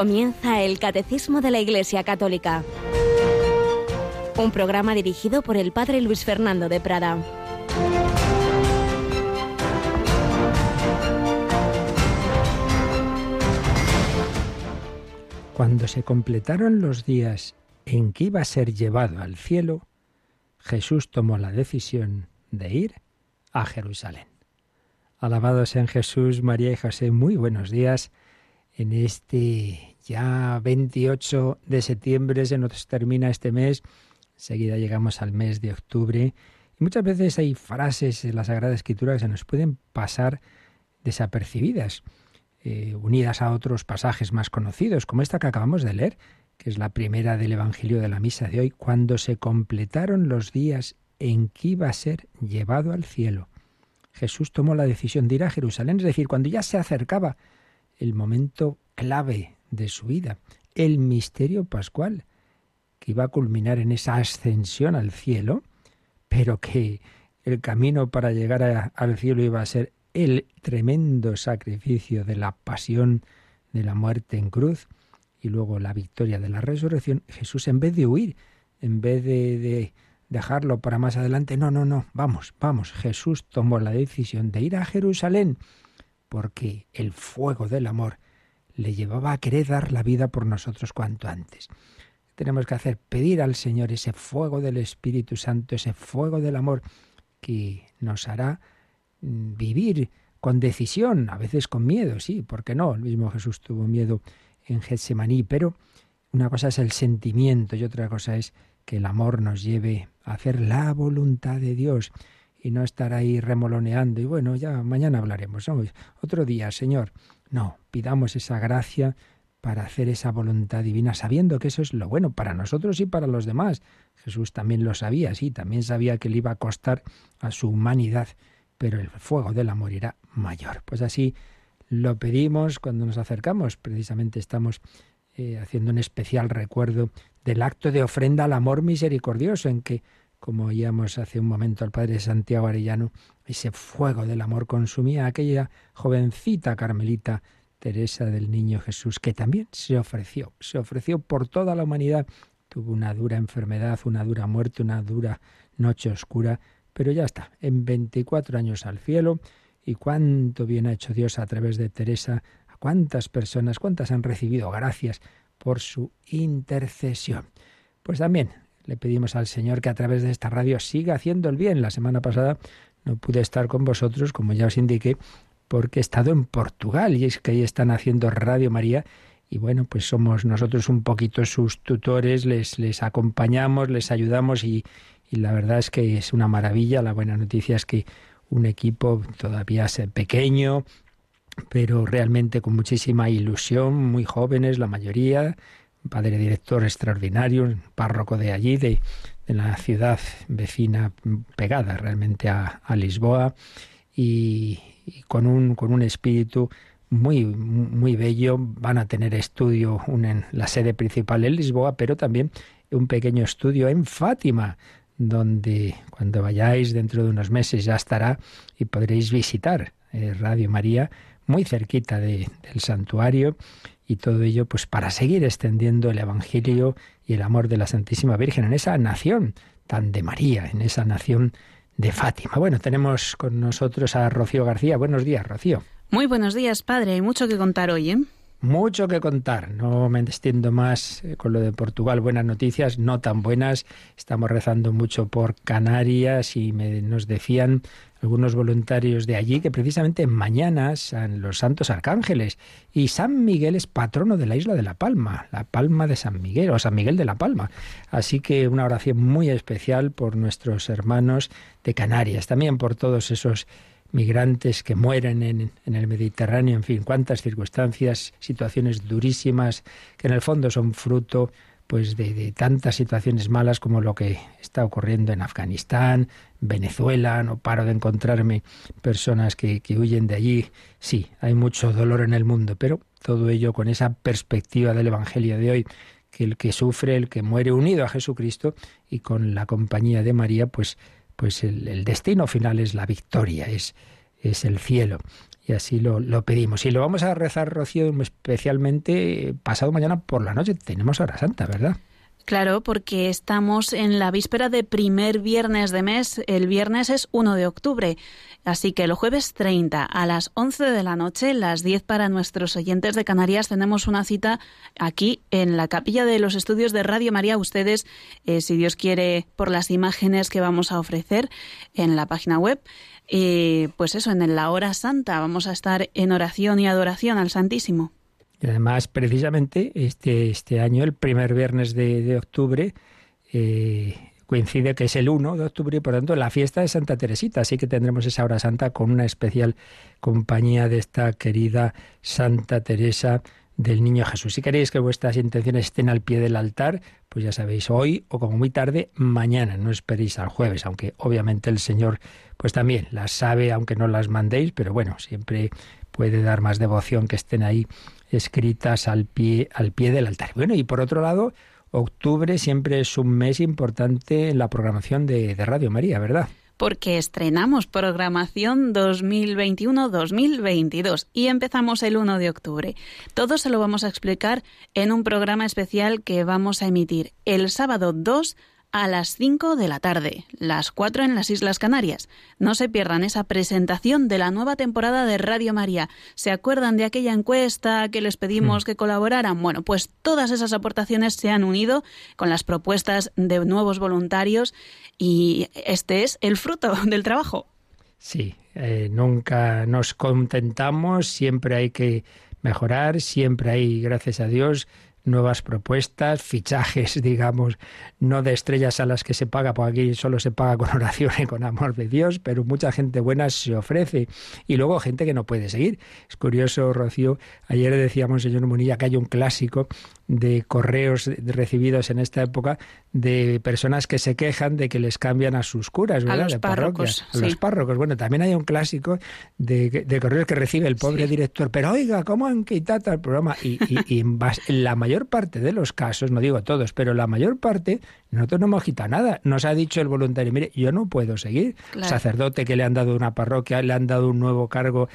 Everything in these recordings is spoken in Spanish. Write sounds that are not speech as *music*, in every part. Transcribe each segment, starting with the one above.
Comienza el Catecismo de la Iglesia Católica. Un programa dirigido por el Padre Luis Fernando de Prada. Cuando se completaron los días en que iba a ser llevado al cielo, Jesús tomó la decisión de ir a Jerusalén. Alabados en Jesús, María y José, muy buenos días en este ya 28 de septiembre, se nos termina este mes, enseguida llegamos al mes de octubre, y muchas veces hay frases en la Sagrada Escritura que se nos pueden pasar desapercibidas, eh, unidas a otros pasajes más conocidos, como esta que acabamos de leer, que es la primera del Evangelio de la Misa de hoy, cuando se completaron los días en que iba a ser llevado al cielo. Jesús tomó la decisión de ir a Jerusalén, es decir, cuando ya se acercaba el momento clave de su vida, el misterio pascual, que iba a culminar en esa ascensión al cielo, pero que el camino para llegar al cielo iba a ser el tremendo sacrificio de la pasión, de la muerte en cruz y luego la victoria de la resurrección, Jesús en vez de huir, en vez de, de dejarlo para más adelante, no, no, no, vamos, vamos, Jesús tomó la decisión de ir a Jerusalén porque el fuego del amor le llevaba a querer dar la vida por nosotros cuanto antes. Tenemos que hacer pedir al Señor ese fuego del Espíritu Santo, ese fuego del amor que nos hará mm, vivir con decisión, a veces con miedo, sí, ¿por qué no? El mismo Jesús tuvo miedo en Getsemaní, pero una cosa es el sentimiento y otra cosa es que el amor nos lleve a hacer la voluntad de Dios y no estar ahí remoloneando y bueno, ya mañana hablaremos, otro día, Señor. No, pidamos esa gracia para hacer esa voluntad divina, sabiendo que eso es lo bueno para nosotros y para los demás. Jesús también lo sabía, sí, también sabía que le iba a costar a su humanidad, pero el fuego del amor era mayor. Pues así lo pedimos cuando nos acercamos, precisamente estamos eh, haciendo un especial recuerdo del acto de ofrenda al amor misericordioso en que como oíamos hace un momento al padre Santiago Arellano, ese fuego del amor consumía a aquella jovencita carmelita Teresa del Niño Jesús, que también se ofreció, se ofreció por toda la humanidad. Tuvo una dura enfermedad, una dura muerte, una dura noche oscura, pero ya está, en 24 años al cielo, y cuánto bien ha hecho Dios a través de Teresa, a cuántas personas, cuántas han recibido gracias por su intercesión. Pues también le pedimos al Señor que a través de esta radio siga haciendo el bien. La semana pasada no pude estar con vosotros, como ya os indiqué, porque he estado en Portugal y es que ahí están haciendo Radio María y bueno, pues somos nosotros un poquito sus tutores, les, les acompañamos, les ayudamos y, y la verdad es que es una maravilla. La buena noticia es que un equipo todavía pequeño, pero realmente con muchísima ilusión, muy jóvenes la mayoría, padre director extraordinario, párroco de allí, de, la ciudad vecina pegada realmente a, Lisboa, y, con, un, con un espíritu muy, muy bello. Van a tener estudio en la sede principal en Lisboa, pero también un pequeño estudio en Fátima, donde cuando vayáis dentro de unos meses ya estará y podréis visitar eh, Radio María muy cerquita del santuario y todo ello pues para seguir extendiendo el Evangelio y el amor de la Santísima Virgen en esa nación tan de María, en esa nación de Fátima. Bueno, tenemos con nosotros a Rocío García. Buenos días, Rocío. Muy buenos días, padre. Hay mucho que contar hoy, ¿eh? Mucho que contar. No me extiendo más eh, con lo de Portugal. Buenas noticias, no tan buenas. Estamos rezando mucho por Canarias y me, nos decían algunos voluntarios de allí que precisamente mañana son los santos arcángeles y San Miguel es patrono de la isla de La Palma, la Palma de San Miguel o San Miguel de La Palma. Así que una oración muy especial por nuestros hermanos de Canarias, también por todos esos migrantes que mueren en, en, el Mediterráneo, en fin, cuántas circunstancias, situaciones durísimas que en el fondo son fruto pues de, tantas situaciones malas como lo que está ocurriendo en Afganistán, Venezuela, no paro de encontrarme personas que, que huyen de allí. Sí, hay mucho dolor en el mundo, pero todo ello con esa perspectiva del Evangelio de hoy, que el que sufre, el que muere unido a Jesucristo y con la compañía de María, pues, pues el, el destino final es la victoria, es, es el cielo. y así lo, lo, pedimos. Y lo vamos a rezar, Rocío, especialmente pasado mañana por la noche. Tenemos hora santa, ¿verdad? Claro, porque estamos en la víspera de primer viernes de mes. El viernes es 1 de octubre. Así que el jueves 30 a las 11 de la noche, las 10 para nuestros oyentes de Canarias, tenemos una cita aquí en la capilla de los estudios de Radio María. Ustedes, eh, si Dios quiere, por las imágenes que vamos a ofrecer en la página web, y pues eso, en la hora santa vamos a estar en oración y adoración al Santísimo. Y además, precisamente, este, este año, el primer viernes de, octubre, eh, coincide que es el 1 de octubre y por tanto la fiesta de Santa Teresita. Así que tendremos esa hora santa con una especial compañía de esta querida Santa Teresa del Niño Jesús. Si queréis que vuestras intenciones estén al pie del altar, pues ya sabéis, hoy o como muy tarde, mañana. No esperéis al jueves, aunque obviamente el Señor pues también las sabe, aunque no las mandéis, pero bueno, siempre puede dar más devoción que estén ahí escritas al pie, al pie del altar. Bueno, y por otro lado, octubre siempre es un mes importante en la programación de, de Radio María, ¿verdad? porque estrenamos programación 2021-2022 y empezamos el 1 de octubre. Todo se lo vamos a explicar en un programa especial que vamos a emitir el sábado 2 a las 5 de la tarde, las 4 en las Islas Canarias. No se pierdan esa presentación de la nueva temporada de Radio María. ¿Se acuerdan de aquella encuesta que les pedimos mm. que colaboraran? Bueno, pues todas esas aportaciones se han unido con las propuestas de nuevos voluntarios y este es el fruto *laughs* del trabajo. Sí, eh, nunca nos contentamos, siempre hay que mejorar, siempre hay, gracias a Dios, nuevas propuestas, fichajes, *laughs* digamos, no de estrellas a las que se paga, porque aquí solo se paga con *laughs* oración y con amor de Dios, pero mucha gente buena se ofrece. Y luego gente que no puede seguir. Es curioso, Rocío, ayer decíamos, señor Munilla, que hay un clásico de correos recibidos en esta época de personas que se quejan de que les cambian a sus curas, ¿verdad? A los párrocos. A los párrocos. Bueno, también hay un clásico de, correos que recibe el pobre director, pero oiga, ¿cómo han quitado el programa? Y, y, en, la mayor parte de los casos, no digo todos, pero la mayor parte, nosotros no hemos quitado nada. Nos ha dicho el voluntario, mire, yo no puedo seguir. Sacerdote que le han dado una parroquia, le han dado un nuevo cargo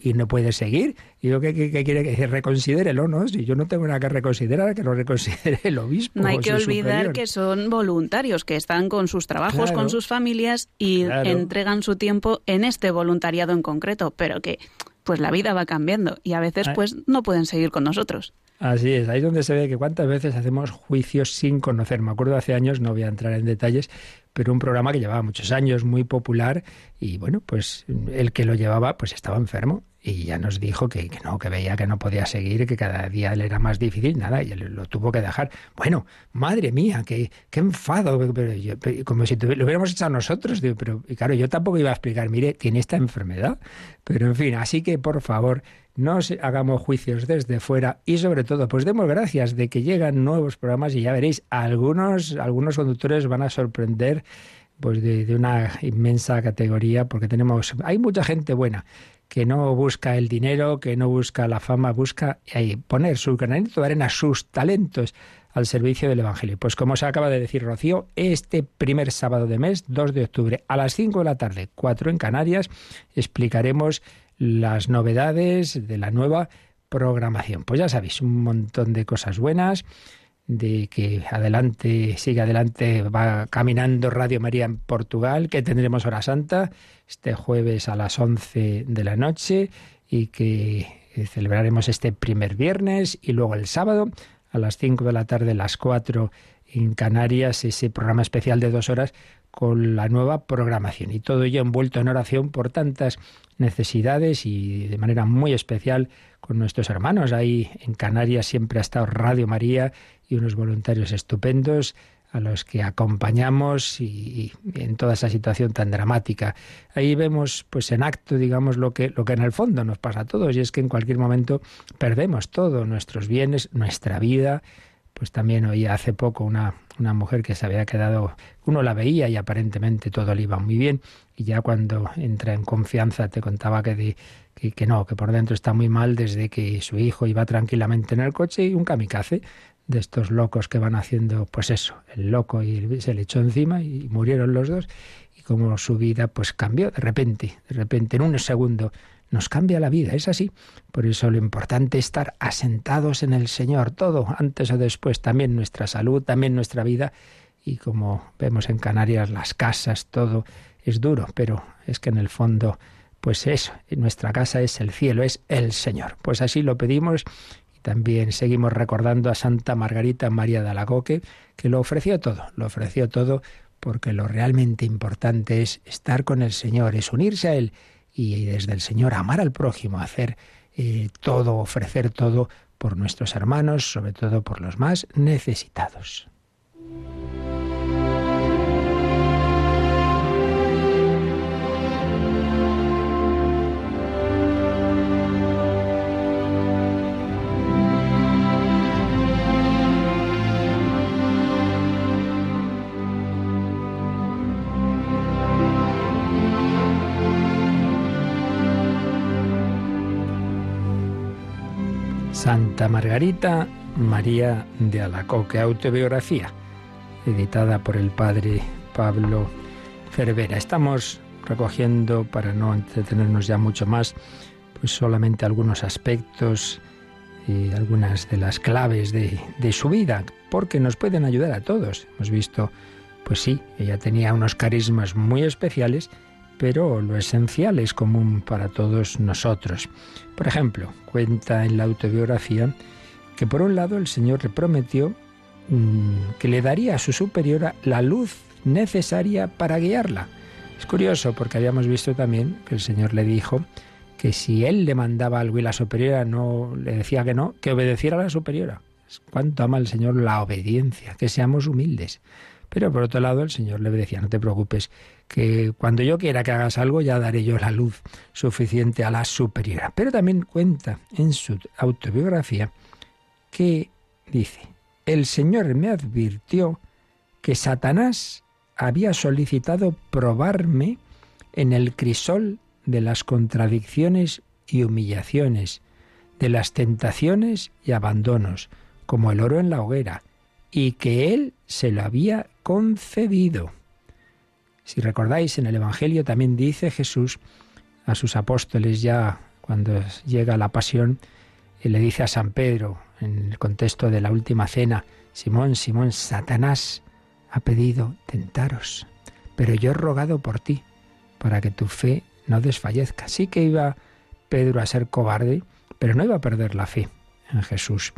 y no puede seguir. Y yo, ¿qué, quiere que reconsidérelo, no? Si yo no tengo nada que reconsiderar, que lo reconsidere el obispo. No hay que olvidar que son voluntarios, que están con sus trabajos, con sus familias y entregan su tiempo en este voluntariado en concreto, pero que pues la vida va cambiando y a veces ah. pues no pueden seguir con nosotros. Así es, ahí es donde se ve que cuántas veces hacemos juicios sin conocer. Me acuerdo hace años, no voy a entrar en detalles, pero un programa que llevaba muchos años, muy popular, y bueno, pues el que lo llevaba pues estaba enfermo y ya nos dijo que, no, que veía que no podía seguir, que cada día le era más difícil, nada, y lo tuvo que dejar. Bueno, madre mía, qué, qué enfado, como si lo hubiéramos hecho a nosotros, pero claro, yo tampoco iba a explicar, mire, tiene esta enfermedad, pero en fin, así que por favor, no hagamos juicios desde fuera y sobre todo, pues demos gracias de que llegan nuevos programas y ya veréis, algunos, algunos conductores van a sorprender pues de, de, una inmensa categoría, porque tenemos, hay mucha gente buena que no busca el dinero, que no busca la fama, busca poner su granito de arena, sus talentos al servicio del Evangelio. Pues como se acaba de decir Rocío, este primer sábado de mes, 2 de octubre, a las 5 de la tarde, 4 en Canarias, explicaremos las novedades de la nueva programación. Pues ya sabéis, un montón de cosas buenas de que adelante, sigue adelante, va caminando Radio María en Portugal, que tendremos hora santa este jueves a las 11 de la noche y que celebraremos este primer viernes y luego el sábado a las 5 de la tarde, las 4 en Canarias, ese programa especial de dos horas con la nueva programación. Y todo ello envuelto en oración por tantas necesidades y de manera muy especial con nuestros hermanos. Ahí en Canarias siempre ha estado Radio María y unos voluntarios estupendos a los que acompañamos y, en toda esa situación tan dramática. Ahí vemos pues en acto, digamos, lo que, lo que en el fondo nos pasa a todos, y es que en cualquier momento perdemos todo, nuestros bienes, nuestra vida. Pues también oía hace poco una, una mujer que se había quedado, uno la veía y aparentemente todo le iba muy bien, y ya cuando entra en confianza te contaba que, que, que, no, que por dentro está muy mal desde que su hijo iba tranquilamente en el coche y un kamikaze de estos locos que van haciendo, pues eso, el loco y se le echó encima y murieron los dos y como su vida pues cambió de repente, de repente en un segundo nos cambia la vida, es así. Por eso lo importante es estar asentados en el Señor, todo, antes o después, también nuestra salud, también nuestra vida. Y como vemos en Canarias, las casas, todo es duro, pero es que en el fondo, pues eso, nuestra casa es el cielo, es el Señor. Pues así lo pedimos también seguimos recordando a Santa Margarita María de Alagoque, que lo ofreció todo, lo ofreció todo porque lo realmente importante es estar con el Señor, es unirse a Él y desde el Señor amar al prójimo, hacer eh, todo, ofrecer todo por nuestros hermanos, sobre todo por los más necesitados. Santa Margarita María de Alacoque, autobiografía, editada por el padre Pablo Cervera. Estamos recogiendo, para no entretenernos ya mucho más, pues solamente algunos aspectos y algunas de las claves de, de su vida, porque nos pueden ayudar a todos. Hemos visto, pues sí, ella tenía unos carismas muy especiales, pero lo esencial es común para todos nosotros. Por ejemplo, cuenta en la autobiografía que por un lado el Señor le prometió mm, que le daría a su superiora la luz necesaria para guiarla. Es curioso porque habíamos visto también que el Señor le dijo que si él le mandaba algo y la superiora no le decía que no, que obedeciera a la superiora. Cuánto ama el Señor la obediencia, que seamos humildes. Pero por otro lado el Señor le decía, no te preocupes, que cuando yo quiera que hagas algo ya daré yo la luz suficiente a la superiora. Pero también cuenta en su autobiografía que dice, el Señor me advirtió que Satanás había solicitado probarme en el crisol de las contradicciones y humillaciones, de las tentaciones y abandonos, como el oro en la hoguera, y que Él se lo había concedido. Si recordáis, en el Evangelio también dice Jesús a sus apóstoles ya cuando llega la pasión, y le dice a San Pedro, en el contexto de la última cena, Simón, Simón, Satanás ha pedido tentaros, pero yo he rogado por ti, para que tu fe no desfallezca. Sí que iba Pedro a ser cobarde, pero no iba a perder la fe en Jesús.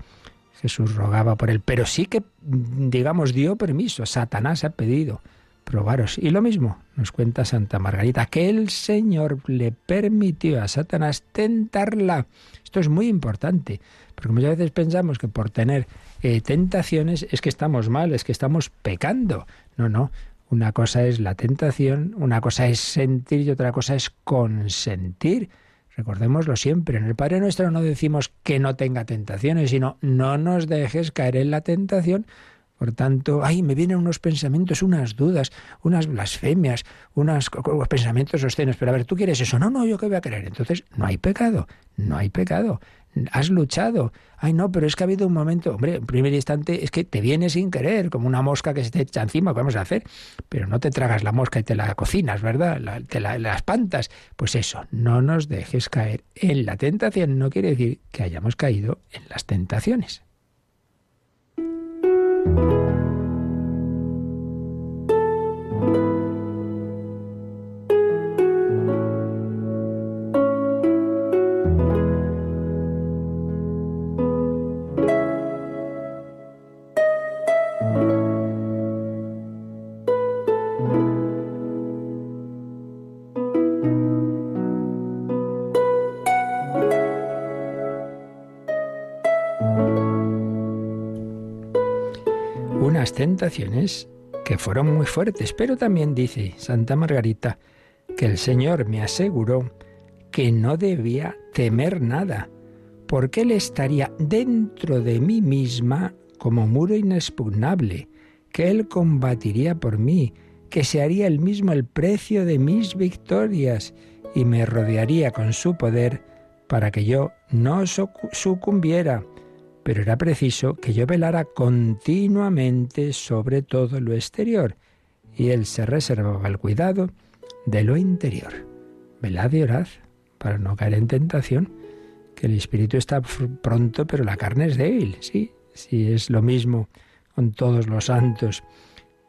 Jesús rogaba por él, pero sí que, digamos, dio permiso. Satanás ha pedido probaros. Y lo mismo nos cuenta Santa Margarita, que el Señor le permitió a Satanás tentarla. Esto es muy importante, porque muchas veces pensamos que por tener eh, tentaciones es que estamos mal, es que estamos pecando. No, no. Una cosa es la tentación, una cosa es sentir y otra cosa es consentir. Recordémoslo siempre, en el Padre Nuestro no decimos que no tenga tentaciones, sino no nos dejes caer en la tentación por tanto, ay, me vienen unos pensamientos, unas dudas, unas blasfemias, unos pensamientos obscenos. Pero a ver, ¿tú quieres eso? No, no, yo qué voy a creer. Entonces, no hay pecado, no hay pecado. Has luchado. Ay, no, pero es que ha habido un momento, hombre, en primer instante es que te viene sin querer, como una mosca que se te echa encima, ¿qué vamos a hacer? Pero no te tragas la mosca y te la cocinas, ¿verdad? te la, la espantas. Pues eso, no nos dejes caer en la tentación. No quiere decir que hayamos caído en las tentaciones. Música tentaciones que fueron muy fuertes, pero también dice Santa Margarita que el Señor me aseguró que no debía temer nada, porque Él estaría dentro de mí misma como muro inexpugnable, que Él combatiría por mí, que se haría el mismo el precio de mis victorias y me rodearía con su poder para que yo no sucumbiera pero era preciso que yo velara continuamente sobre todo lo exterior, y él se reservaba el cuidado de lo interior. Velad y orad para no caer en tentación, que el espíritu está pronto, pero la carne es débil, sí, sí, es lo mismo con todos los santos.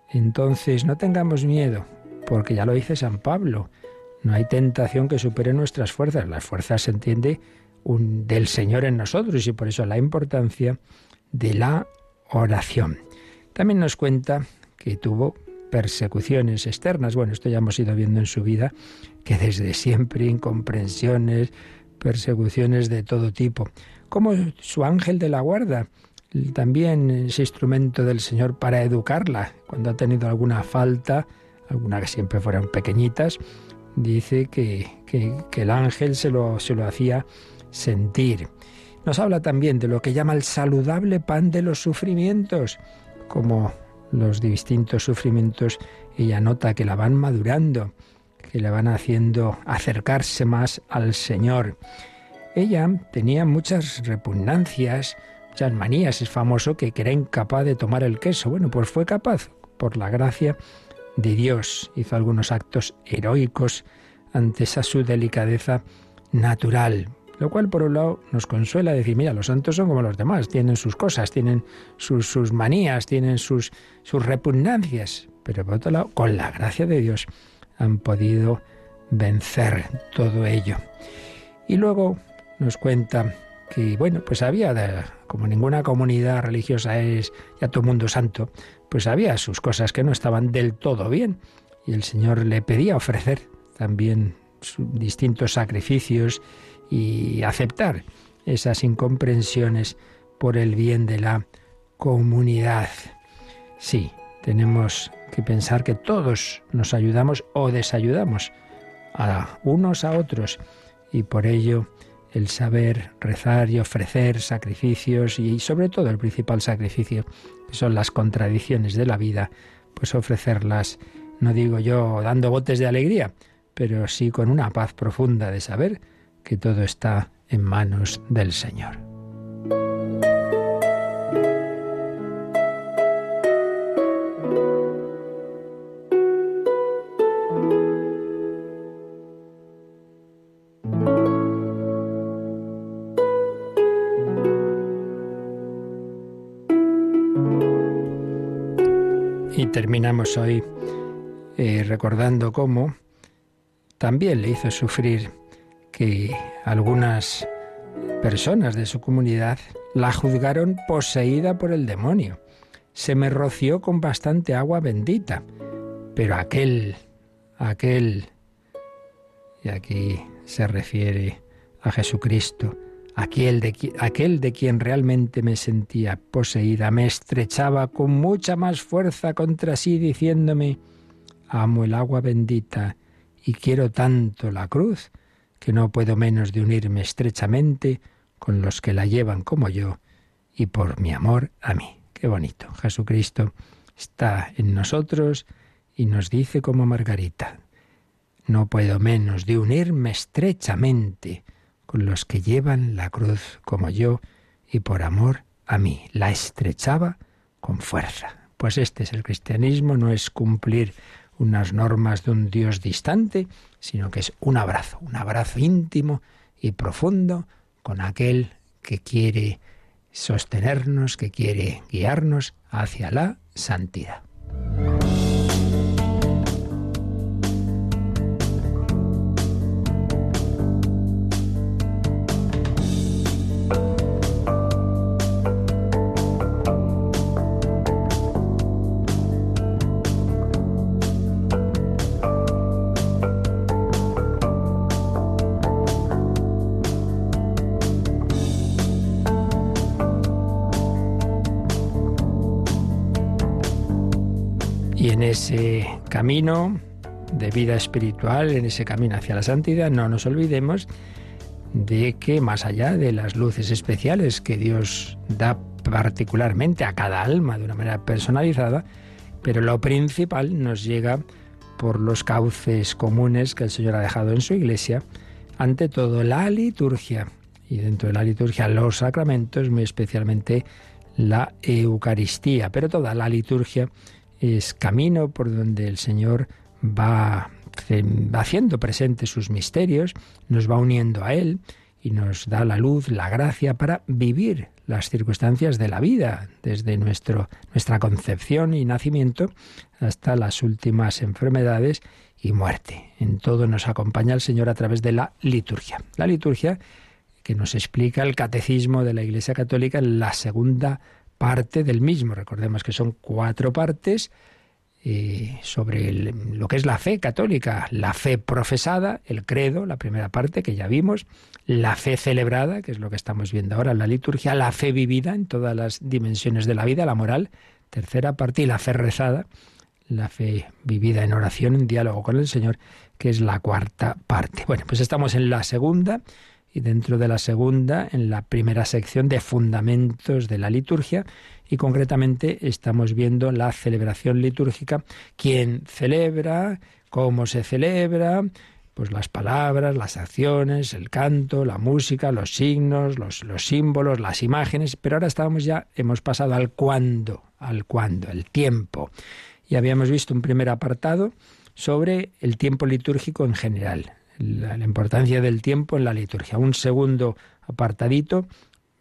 Entonces, no tengamos miedo, porque ya lo dice San Pablo, no hay tentación que supere nuestras fuerzas. Las fuerzas se entiende del Señor en nosotros y por eso la importancia de la oración. También nos cuenta que tuvo persecuciones externas. Bueno, esto ya hemos ido viendo en su vida, que desde siempre incomprensiones, persecuciones de todo tipo. Como su ángel de la guarda, también ese instrumento del Señor para educarla, cuando ha tenido alguna falta, alguna que siempre fueron pequeñitas, dice que, el ángel se lo, se lo hacía sentir. Nos habla también de lo que llama el saludable pan de los sufrimientos, como los distintos sufrimientos ella nota que la van madurando, que le van haciendo acercarse más al Señor. Ella tenía muchas repugnancias, muchas manías. Es famoso que, era incapaz de tomar el queso. Bueno, pues fue capaz, por la gracia de Dios. Hizo algunos actos heroicos ante esa su delicadeza natural. Lo cual, por un lado, nos consuela decir, mira, los santos son como los demás, tienen sus cosas, tienen sus, sus manías, tienen sus, sus repugnancias. Pero por otro lado, con la gracia de Dios han podido vencer todo ello. Y luego nos cuenta que, bueno, pues había, como ninguna comunidad religiosa es ya todo mundo santo, pues había sus cosas que no estaban del todo bien. Y el Señor le pedía ofrecer también distintos sacrificios y aceptar esas incomprensiones por el bien de la comunidad. Sí, tenemos que pensar que todos nos ayudamos o desayudamos a unos a otros y por ello el saber rezar y ofrecer sacrificios y sobre todo el principal sacrificio que son las contradicciones de la vida, pues ofrecerlas, no digo yo dando botes de alegría, pero sí con una paz profunda de saber que todo está en manos del Señor. Y terminamos hoy eh, recordando cómo también le hizo sufrir que algunas personas de su comunidad la juzgaron poseída por el demonio. Se me roció con bastante agua bendita, pero aquel, aquel, y aquí se refiere a Jesucristo, aquel de, aquel de quien realmente me sentía poseída, me estrechaba con mucha más fuerza contra sí, diciéndome, amo el agua bendita y quiero tanto la cruz, que no puedo menos de unirme estrechamente con los que la llevan como yo y por mi amor a mí. Qué bonito. Jesucristo está en nosotros y nos dice como Margarita, no puedo menos de unirme estrechamente con los que llevan la cruz como yo y por amor a mí. La estrechaba con fuerza. Pues este es el cristianismo, no es cumplir unas normas de un Dios distante, sino que es un abrazo, un abrazo íntimo y profundo con aquel que quiere sostenernos, que quiere guiarnos hacia la santidad. Camino de vida espiritual, en ese camino hacia la santidad, no nos olvidemos de que más allá de las luces especiales que Dios da particularmente a cada alma de una manera personalizada, pero lo principal nos llega por los cauces comunes que el Señor ha dejado en su iglesia, ante todo la liturgia, y dentro de la liturgia los sacramentos, muy especialmente la Eucaristía, pero toda la liturgia es camino por donde el Señor va haciendo presentes sus misterios, nos va uniendo a Él y nos da la luz, la gracia para vivir las circunstancias de la vida, desde nuestro, nuestra concepción y nacimiento hasta las últimas enfermedades y muerte. En todo nos acompaña el Señor a través de la liturgia. La liturgia que nos explica el catecismo de la Iglesia Católica en la segunda parte del mismo. Recordemos que son cuatro partes eh, sobre lo que es la fe católica, la fe profesada, el credo, la primera parte que ya vimos, la fe celebrada, que es lo que estamos viendo ahora en la liturgia, la fe vivida en todas las dimensiones de la vida, la moral, tercera parte, y la fe rezada, la fe vivida en oración, en diálogo con el Señor, que es la cuarta parte. Bueno, pues estamos en la segunda y dentro de la segunda, en la primera sección de fundamentos de la liturgia, y concretamente estamos viendo la celebración litúrgica, quién celebra, cómo se celebra, pues las palabras, las acciones, el canto, la música, los signos, los, los símbolos, las imágenes, pero ahora estamos ya, hemos pasado al cuándo, al cuándo, el tiempo. Y habíamos visto un primer apartado sobre el tiempo litúrgico en general, la, importancia del tiempo en la liturgia. Un segundo apartadito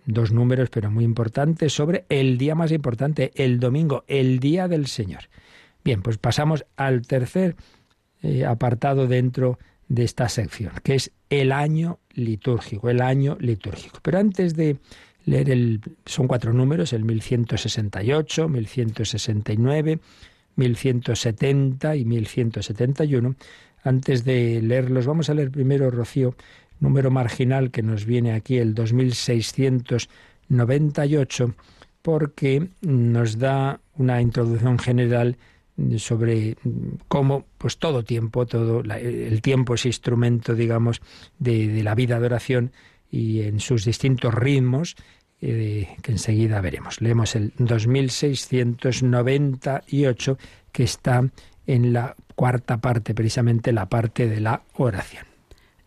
dos números, pero muy importantes, sobre el día más importante, el domingo, el día del Señor. Bien, pues pasamos al tercer eh, apartado dentro de esta sección, que es el año litúrgico, el año litúrgico. Pero antes de leer el... son cuatro números, el 1168, 1169, 1170 y 1171. Antes de leerlos, vamos a leer primero, Rocío, número marginal que nos viene aquí, el 2698, porque nos da una introducción general sobre cómo pues todo tiempo, todo el tiempo es instrumento, digamos, de, la vida de oración y en sus distintos ritmos eh, que enseguida veremos. Leemos el 2698 que está en la cuarta parte, precisamente la parte de la oración.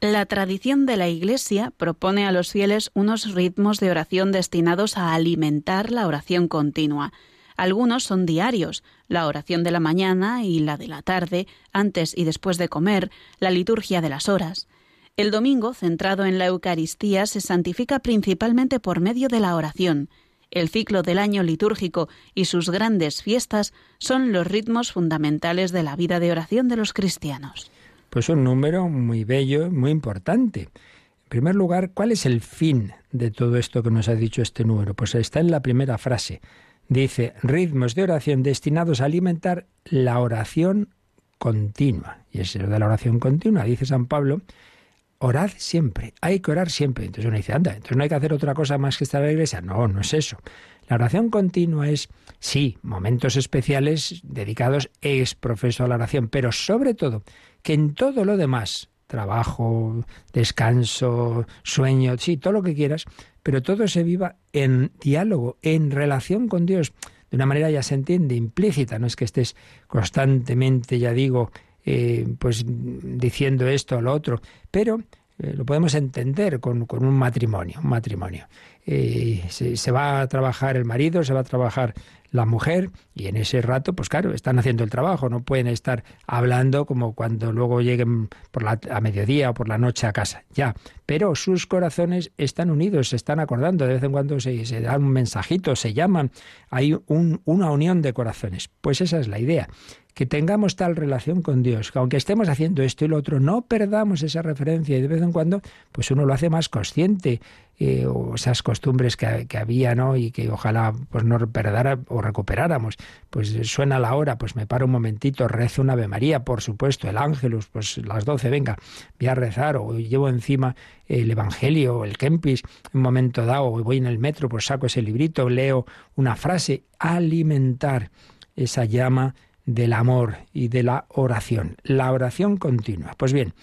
La tradición de la Iglesia propone a los fieles unos ritmos de oración destinados a alimentar la oración continua. Algunos son diarios, la oración de la mañana y la de la tarde, antes y después de comer, la liturgia de las horas. El domingo, centrado en la Eucaristía, se santifica principalmente por medio de la oración. El ciclo del año litúrgico y sus grandes fiestas son los ritmos fundamentales de la vida de oración de los cristianos. Pues un número muy bello, muy importante. En primer lugar, ¿cuál es el fin de todo esto que nos ha dicho este número? Pues está en la primera frase. Dice, ritmos de oración destinados a alimentar la oración continua. Y es de la oración continua, dice San Pablo, orad siempre, hay que orar siempre. Entonces uno dice, anda, entonces no hay que hacer otra cosa más que estar en la iglesia. No, no es eso. La oración continua es, sí, momentos especiales dedicados ex profeso a la oración, pero sobre todo que en todo lo demás, trabajo, descanso, sueño, sí, todo lo que quieras, pero todo se viva en diálogo, en relación con Dios. De una manera ya se entiende, implícita, no es que estés constantemente, ya digo, eh, pues diciendo esto o lo otro, pero eh, lo podemos entender con, un matrimonio, un matrimonio. Eh, se, va a trabajar el marido, se va a trabajar la mujer y en ese rato, pues claro, están haciendo el trabajo, no pueden estar hablando como cuando luego lleguen por la, a mediodía o por la noche a casa, ya. Pero sus corazones están unidos, se están acordando, de vez en cuando se, se dan un mensajito, se llaman, hay un, una unión de corazones. Pues esa es la idea que tengamos tal relación con Dios, que aunque estemos haciendo esto y lo otro, no perdamos esa referencia y de vez en cuando, pues uno lo hace más consciente, eh, o esas costumbres que, había, ¿no? Y que ojalá pues no perdara o recuperáramos. Pues suena la hora, pues me paro un momentito, rezo una Ave María, por supuesto, el Ángelus, pues las doce, venga, voy a rezar, o llevo encima el Evangelio, el Kempis, un momento dado, o voy en el metro, pues saco ese librito, leo una frase, alimentar esa llama del amor y de la oración, la oración continua. Pues bien,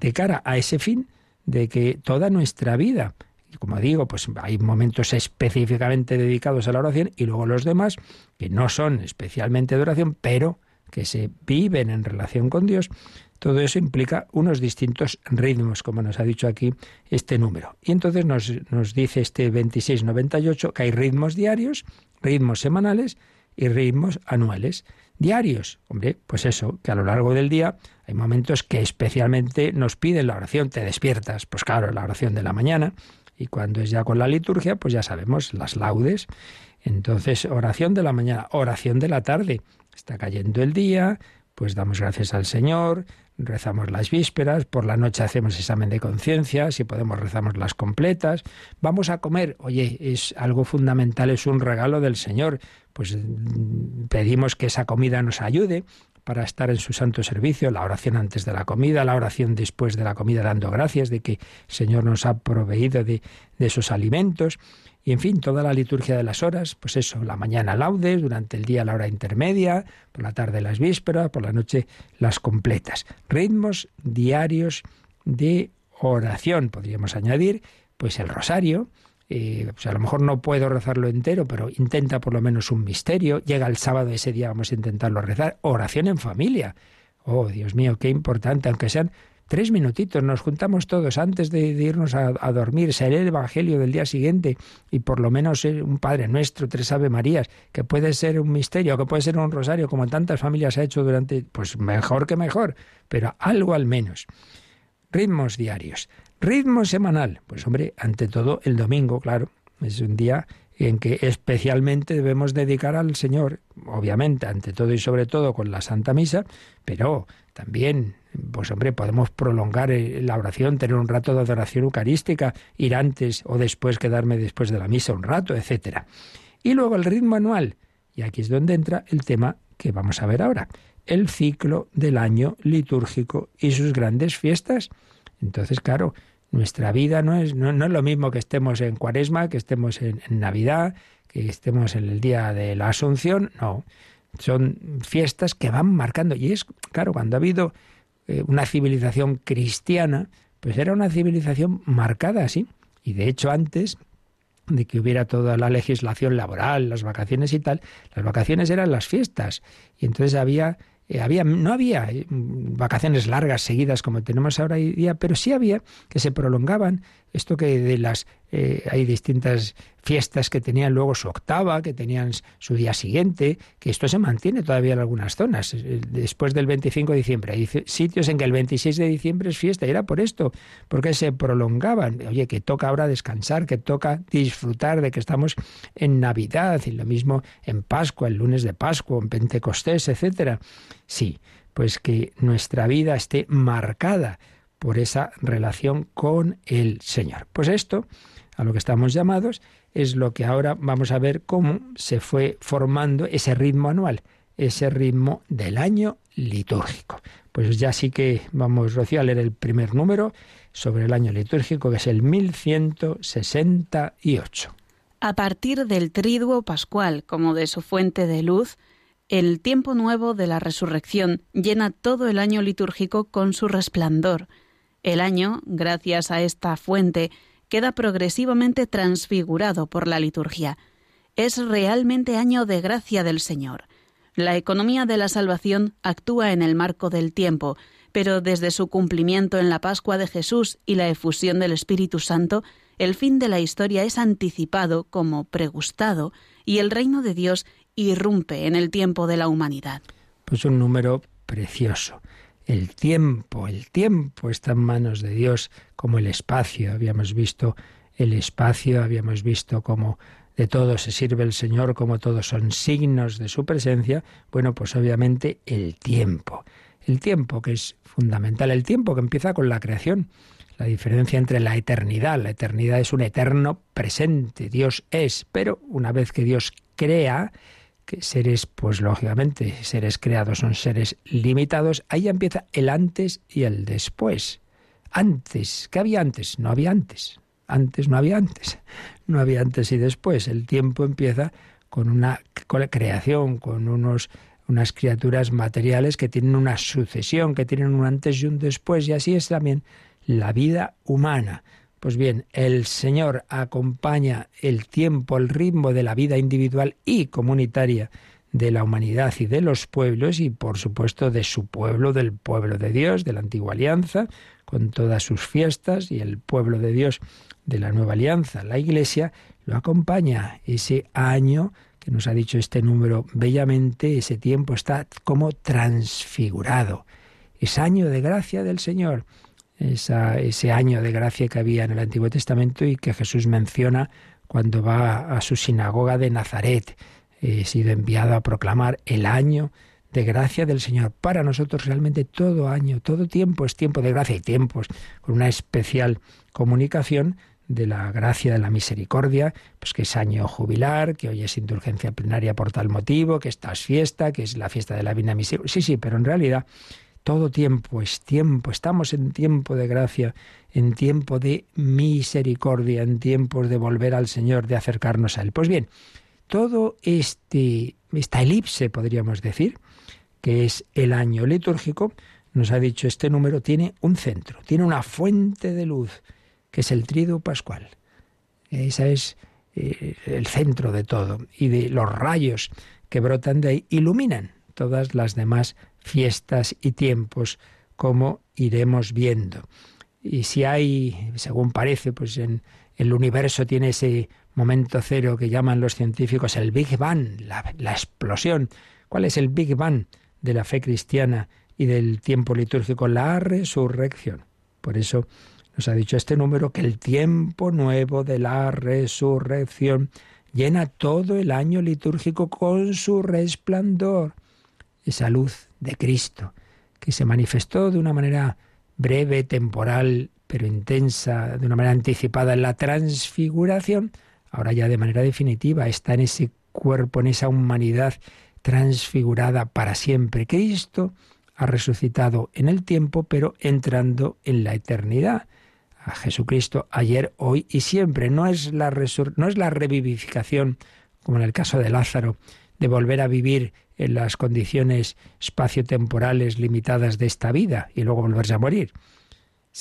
de cara a ese fin de que toda nuestra vida, como digo, pues hay momentos específicamente dedicados a la oración y luego los demás que no son especialmente de oración, pero que se viven en relación con Dios, todo eso implica unos distintos ritmos, como nos ha dicho aquí este número. Y entonces nos, nos dice este 2698 que hay ritmos diarios, ritmos semanales y ritmos anuales. Diarios, hombre, pues eso, que a lo largo del día hay momentos que especialmente nos piden la oración, te despiertas, pues claro, la oración de la mañana, y cuando es ya con la liturgia, pues ya sabemos las laudes. Entonces, oración de la mañana, oración de la tarde. Está cayendo el día, pues damos gracias al Señor, rezamos las vísperas, por la noche hacemos examen de conciencia, si podemos rezamos las completas, vamos a comer, oye, es algo fundamental, es un regalo del Señor, pues mm, pedimos que esa comida nos ayude para estar en su santo servicio, la oración antes de la comida, la oración después de la comida dando gracias de que el Señor nos ha proveído de, de esos alimentos. Y en fin, toda la liturgia de las horas, pues eso, la mañana laudes, durante el día la hora intermedia, por la tarde las vísperas, por la noche las completas. Ritmos diarios de oración, podríamos añadir, pues el rosario, eh, pues a lo mejor no puedo rezarlo entero, pero intenta por lo menos un misterio. Llega el sábado, ese día vamos a intentarlo rezar. Oración en familia. Oh, Dios mío, qué importante, aunque sean tres minutitos, nos juntamos todos antes de, irnos a, dormir, se el Evangelio del día siguiente y por lo menos un Padre Nuestro, tres Ave Marías, que puede ser un misterio, que puede ser un rosario, como tantas familias ha hecho durante, pues mejor que mejor, pero algo al menos. Ritmos diarios. Ritmo semanal. Pues hombre, ante todo el domingo, claro, es un día en que especialmente debemos dedicar al Señor, obviamente, ante todo y sobre todo con la Santa Misa, pero también pues hombre, podemos prolongar eh, la oración, tener un rato de adoración eucarística, ir antes o después, quedarme después de la misa un rato, etcétera. Y luego el ritmo anual. Y aquí es donde entra el tema que vamos a ver ahora, el ciclo del año litúrgico y sus grandes fiestas. Entonces, claro, nuestra vida no es, no, es lo mismo que estemos en Cuaresma, que estemos en Navidad, que estemos en el día de la Asunción, no. Son fiestas que van marcando. Y es, claro, cuando ha habido eh, una civilización cristiana, pues era una civilización marcada así. Y de hecho antes de que hubiera toda la legislación laboral, las vacaciones y tal, las vacaciones eran las fiestas. Y entonces había eh, no había eh, vacaciones largas seguidas como tenemos ahora hoy día, pero sí había que se prolongaban. Esto que de las eh, hay distintas fiestas que tenían luego su octava, que tenían su día siguiente, que esto se mantiene todavía en algunas zonas. Después del 25 de diciembre, hay sitios en que el 26 de diciembre es fiesta, y era por esto, porque se prolongaban. Oye, que toca ahora descansar, que toca disfrutar de que estamos en Navidad, y lo mismo en Pascua, el lunes de Pascua, en Pentecostés, etcétera. Sí, pues que nuestra vida esté marcada por esa relación con el Señor. Pues esto, a lo que estamos llamados, es lo que ahora vamos a ver cómo se fue formando ese ritmo anual, ese ritmo del año litúrgico. Pues ya sí que vamos, Rocío, a leer el primer número sobre el año litúrgico, que es el 1168. A partir del triduo pascual, como de su fuente de luz, el tiempo nuevo de la resurrección llena todo el año litúrgico con su resplandor, el año, gracias a esta fuente, queda progresivamente transfigurado por la liturgia. Es realmente año de gracia del Señor. La economía de la salvación actúa en el marco del tiempo, pero desde su cumplimiento en la Pascua de Jesús y la efusión del Espíritu Santo, el fin de la historia es anticipado como pregustado y el reino de Dios irrumpe en el tiempo de la humanidad. Pues un número precioso. El tiempo, el tiempo está en manos de Dios como el espacio. Habíamos visto el espacio, habíamos visto cómo de todo se sirve el Señor, como todos son signos de su presencia. Bueno, pues obviamente el tiempo. El tiempo que es fundamental, el tiempo que empieza con la creación. La diferencia entre la eternidad, la eternidad es un eterno presente, Dios es, pero una vez que Dios crea, que seres, pues lógicamente, seres creados son seres limitados, ahí empieza el antes y el después. Antes, ¿qué había antes? No había antes. Antes no había antes. No había antes y después. El tiempo empieza con una creación, con unos unas criaturas materiales que tienen una sucesión, que tienen un antes y un después, y así es también la vida humana. Pues bien, el Señor acompaña el tiempo, el ritmo de la vida individual y comunitaria de la humanidad y de los pueblos y por supuesto de su pueblo, del pueblo de Dios, de la antigua alianza, con todas sus fiestas y el pueblo de Dios de la nueva alianza. La Iglesia lo acompaña ese año que nos ha dicho este número bellamente, ese tiempo está como transfigurado. Es año de gracia del Señor, ese año de gracia que había en el Antiguo Testamento y que Jesús menciona cuando va a su sinagoga de Nazaret. He sido enviado a proclamar el año de gracia del Señor. Para nosotros realmente todo año, todo tiempo es tiempo de gracia y tiempos con una especial comunicación de la gracia de la misericordia, pues que es año jubilar, que hoy es indulgencia plenaria por tal motivo, que esta es fiesta, que es la fiesta de la Divina Misericordia. Sí, sí, pero en realidad todo tiempo es tiempo, estamos en tiempo de gracia, en tiempo de misericordia, en tiempos de volver al Señor, de acercarnos a Él. Pues bien, todo este esta elipse, podríamos decir, que es el año litúrgico, nos ha dicho este número, tiene un centro, tiene una fuente de luz, que es el triduo pascual. Ese es eh, el centro de todo. Y de los rayos que brotan de ahí iluminan todas las demás fiestas y tiempos, como iremos viendo. Y si hay, según parece, pues en el universo tiene ese momento cero que llaman los científicos el Big Bang, la, la explosión. ¿Cuál es el Big Bang? de la fe cristiana y del tiempo litúrgico, la resurrección. Por eso nos ha dicho este número que el tiempo nuevo de la resurrección llena todo el año litúrgico con su resplandor, esa luz de Cristo, que se manifestó de una manera breve, temporal, pero intensa, de una manera anticipada en la transfiguración, ahora ya de manera definitiva está en ese cuerpo, en esa humanidad transfigurada para siempre. Cristo ha resucitado en el tiempo, pero entrando en la eternidad. A Jesucristo ayer, hoy y siempre. No es la, no es la revivificación, como en el caso de Lázaro, de volver a vivir en las condiciones espaciotemporales limitadas de esta vida y luego volverse a morir.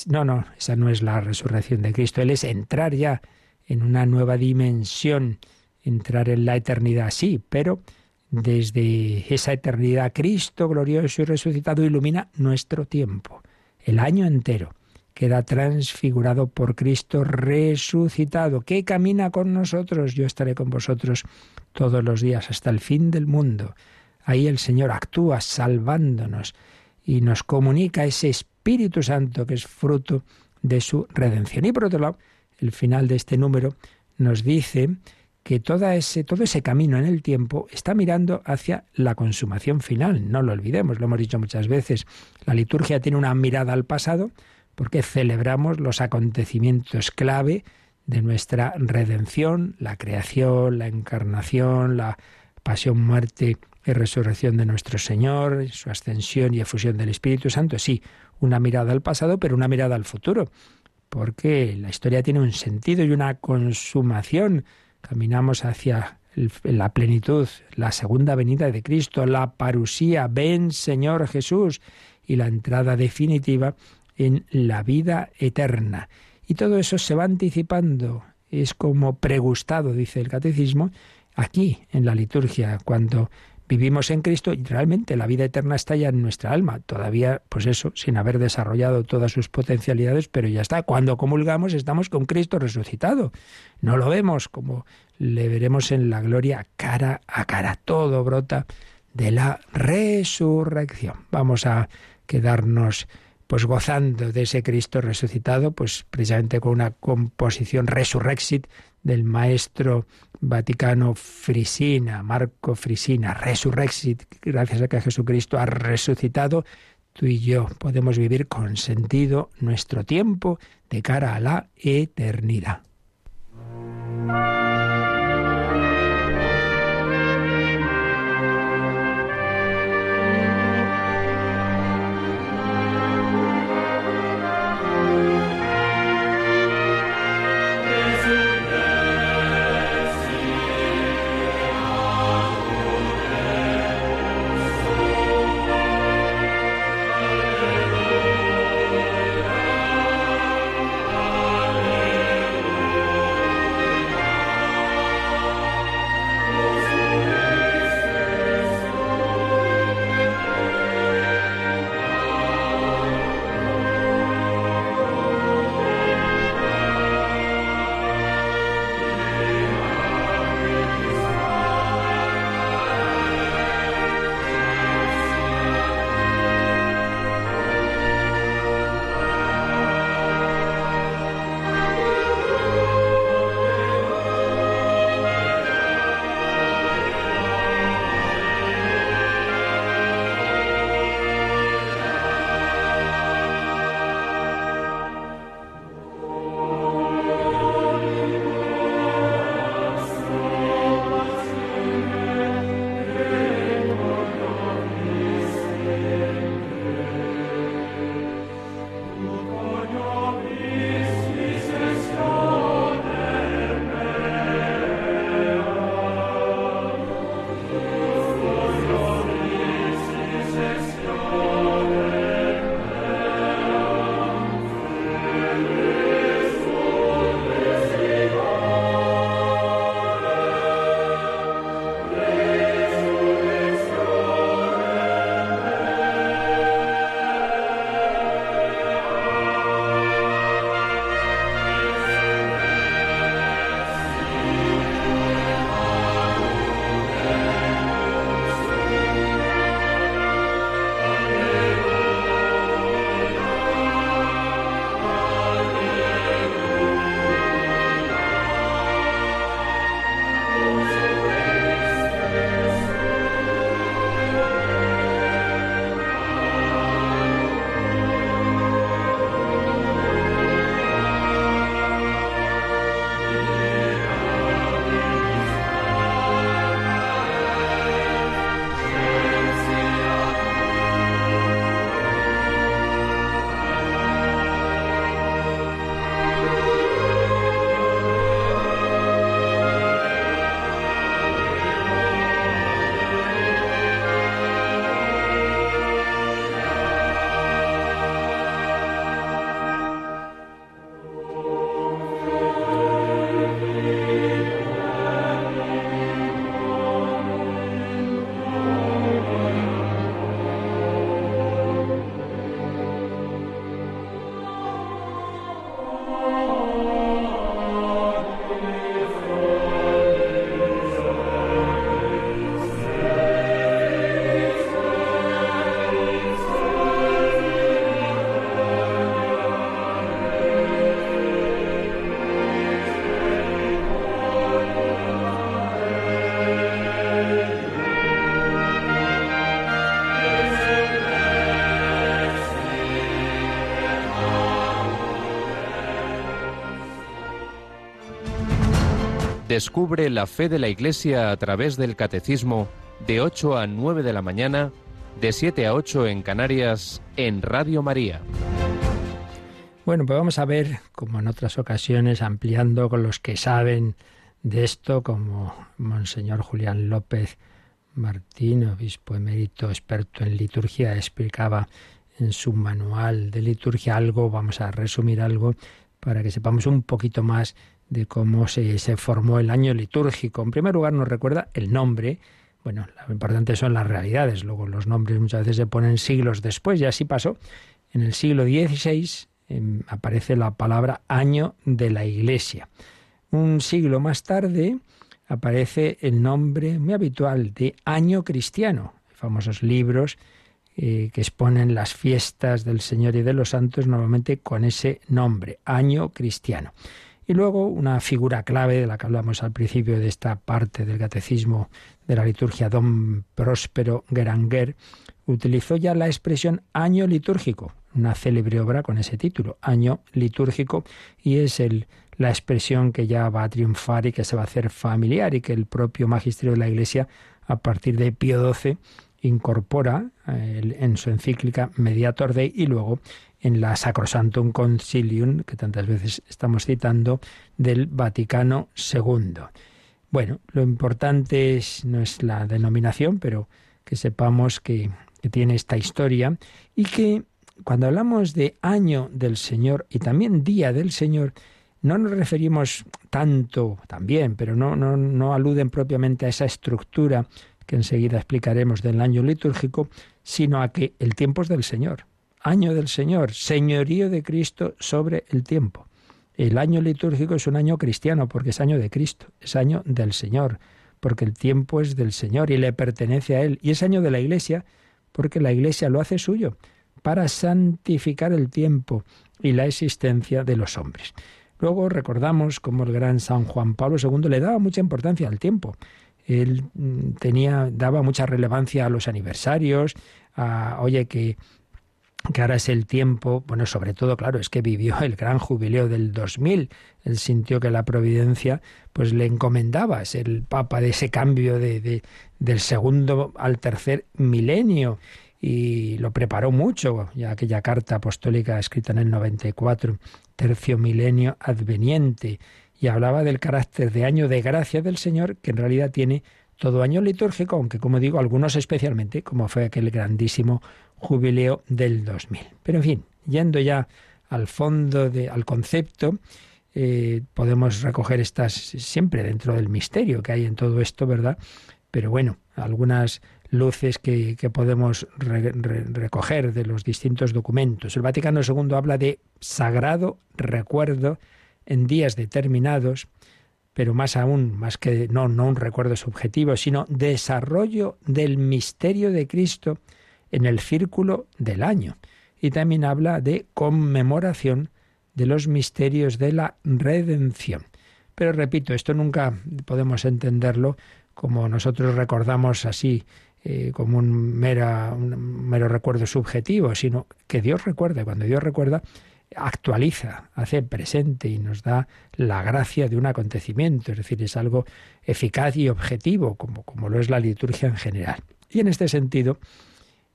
No, no, esa no es la resurrección de Cristo. Él es entrar ya en una nueva dimensión, entrar en la eternidad, sí, pero desde esa eternidad, Cristo glorioso y resucitado ilumina nuestro tiempo. El año entero queda transfigurado por Cristo resucitado, que camina con nosotros. Yo estaré con vosotros todos los días hasta el fin del mundo. Ahí el Señor actúa salvándonos y nos comunica ese Espíritu Santo que es fruto de su redención. Y por otro lado, el final de este número nos dice que todo ese, ese camino en el tiempo está mirando hacia la consumación final. No lo olvidemos, lo hemos dicho muchas veces. La liturgia tiene una mirada al pasado porque celebramos los acontecimientos clave de nuestra redención, la creación, la encarnación, la pasión, muerte y resurrección de nuestro Señor, su ascensión y efusión del Espíritu Santo. Sí, una mirada al pasado, pero una mirada al futuro, porque la historia tiene un sentido y una consumación Caminamos hacia la plenitud, la segunda venida de Cristo, la parusía, ven Señor Jesús, y la entrada definitiva en la vida eterna. Y todo eso se va anticipando, es como pregustado, dice el catecismo, aquí en la liturgia, cuando vivimos en Cristo y realmente la vida eterna está ya en nuestra alma, todavía, pues eso, sin haber desarrollado todas sus potencialidades, pero ya está. Cuando comulgamos estamos con Cristo resucitado. No lo vemos como le veremos en la gloria cara a cara. Todo brota de la resurrección. Vamos a quedarnos pues gozando de ese Cristo resucitado, pues precisamente con una composición resurrexit del maestro Vaticano Frisina, Marco Frisina, Resurrexit, gracias a que Jesucristo ha resucitado, tú y yo podemos vivir con sentido nuestro tiempo de cara a la eternidad. Descubre la fe de la Iglesia a través del Catecismo de 8 a 9 de la mañana, de 7 a 8 en Canarias, en Radio María. Bueno, pues vamos a ver, como en otras ocasiones, ampliando con los que saben de esto, como Monseñor Julián López Martín, obispo emérito experto en liturgia, explicaba en su manual de liturgia algo, vamos a resumir algo para que sepamos un poquito más de cómo se, formó el año litúrgico. En primer lugar nos recuerda el nombre, bueno, lo importante son las realidades, luego los nombres muchas veces se ponen siglos después, y así pasó. En el siglo XVI em, aparece la palabra año de la Iglesia. Un siglo más tarde aparece el nombre muy habitual de año cristiano, famosos libros eh, que exponen las fiestas del Señor y de los santos normalmente con ese nombre, año cristiano. Y luego una figura clave de la que hablamos al principio de esta parte del catecismo de la liturgia, don Próspero Geranger, utilizó ya la expresión año litúrgico, una célebre obra con ese título, año litúrgico, y es la expresión que ya va a triunfar y que se va a hacer familiar y que el propio magisterio de la Iglesia, a partir de Pío XII, incorpora eh, en su encíclica Mediator Dei y luego en la Sacrosantum Concilium, que tantas veces estamos citando, del Vaticano II. Bueno, lo importante es, no es la denominación, pero que sepamos que, que tiene esta historia y que cuando hablamos de año del Señor y también día del Señor, no nos referimos tanto, también, pero no, no, no aluden propiamente a esa estructura que enseguida explicaremos del año litúrgico, sino a que el tiempo es del Señor año del Señor, señorío de Cristo sobre el tiempo. El año litúrgico es un año cristiano porque es año de Cristo, es año del Señor, porque el tiempo es del Señor y le pertenece a Él. Y es año de la Iglesia porque la Iglesia lo hace suyo para santificar el tiempo y la existencia de los hombres. Luego recordamos cómo el gran San Juan Pablo II le daba mucha importancia al tiempo. Él mm, tenía, daba mucha relevancia a los aniversarios, a, oye, que que ahora es el tiempo, bueno, sobre todo, claro, es que vivió el gran jubileo del 2000. Él sintió que la providencia pues le encomendaba ser el papa de ese cambio de, de, del segundo al tercer milenio y lo preparó mucho, ya aquella carta apostólica escrita en el 94, tercio milenio adveniente, y hablaba del carácter de año de gracia del Señor, que en realidad tiene todo año litúrgico, aunque como digo, algunos especialmente, como fue aquel grandísimo jubileo del 2000. Pero en fin, yendo ya al fondo, de, al concepto, eh, podemos recoger estas siempre dentro del misterio que hay en todo esto, ¿verdad? Pero bueno, algunas luces que, podemos recoger de los distintos documentos. El Vaticano II habla de sagrado recuerdo en días determinados, pero más aún, más que no, no un recuerdo subjetivo, sino desarrollo del misterio de Cristo en el círculo del año. Y también habla de conmemoración de los misterios de la redención. Pero repito, esto nunca podemos entenderlo como nosotros recordamos así, eh, como un, mera, un mero recuerdo subjetivo, sino que Dios recuerda. Cuando Dios recuerda, actualiza, hace presente y nos da la gracia de un acontecimiento, es decir, es algo eficaz y objetivo, como, como lo es la liturgia en general. Y en este sentido,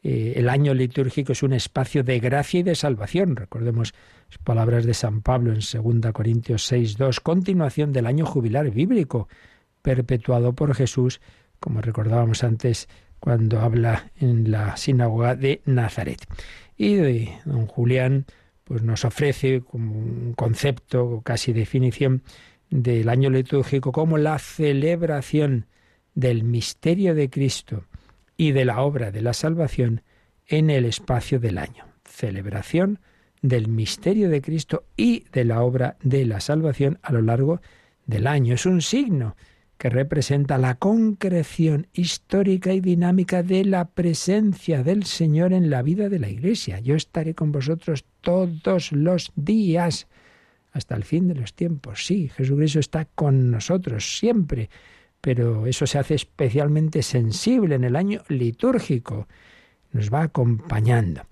eh, el año litúrgico es un espacio de gracia y de salvación. Recordemos las palabras de San Pablo en 2 Corintios 6, 2, continuación del año jubilar bíblico, perpetuado por Jesús, como recordábamos antes cuando habla en la sinagoga de Nazaret. Y de don Julián pues nos ofrece como un concepto, casi definición, del año litúrgico como la celebración del misterio de Cristo y de la obra de la salvación en el espacio del año. Celebración del misterio de Cristo y de la obra de la salvación a lo largo del año. Es un signo que representa la concreción histórica y dinámica de la presencia del Señor en la vida de la Iglesia. Yo estaré con vosotros todos los días hasta el fin de los tiempos. Sí, Jesucristo está con nosotros siempre, pero eso se hace especialmente sensible en el año litúrgico. Nos va acompañando.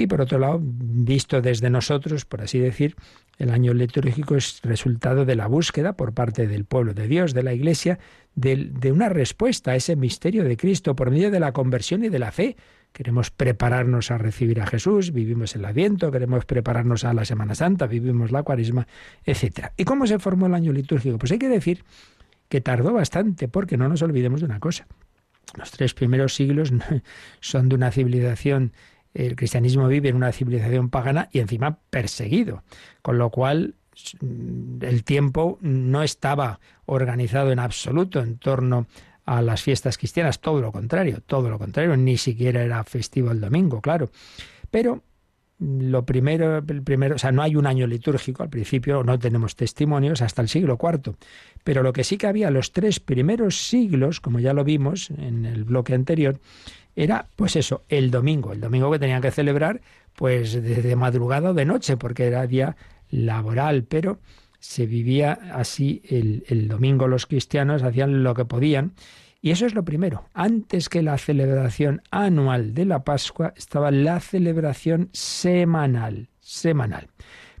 Y por otro lado, visto desde nosotros, por así decir, el año litúrgico es resultado de la búsqueda por parte del pueblo de Dios, de la Iglesia, de, de, una respuesta a ese misterio de Cristo por medio de la conversión y de la fe. Queremos prepararnos a recibir a Jesús, vivimos el Adviento, queremos prepararnos a la Semana Santa, vivimos la Cuaresma, etc. ¿Y cómo se formó el año litúrgico? Pues hay que decir que tardó bastante, porque no nos olvidemos de una cosa. Los tres primeros siglos *laughs* son de una civilización, el cristianismo vive en una civilización pagana y encima perseguido, con lo cual el tiempo no estaba organizado en absoluto en torno a las fiestas cristianas, todo lo contrario, todo lo contrario, ni siquiera era festivo el domingo, claro. Pero lo primero, el primero, o sea, no hay un año litúrgico, al principio no tenemos testimonios hasta el siglo IV, pero lo que sí que había los tres primeros siglos, como ya lo vimos en el bloque anterior, era pues eso, el domingo, el domingo que tenían que celebrar pues de, madrugada o de noche, porque era día laboral, pero se vivía así el, el domingo los cristianos hacían lo que podían y eso es lo primero. Antes que la celebración anual de la Pascua estaba la celebración semanal, semanal.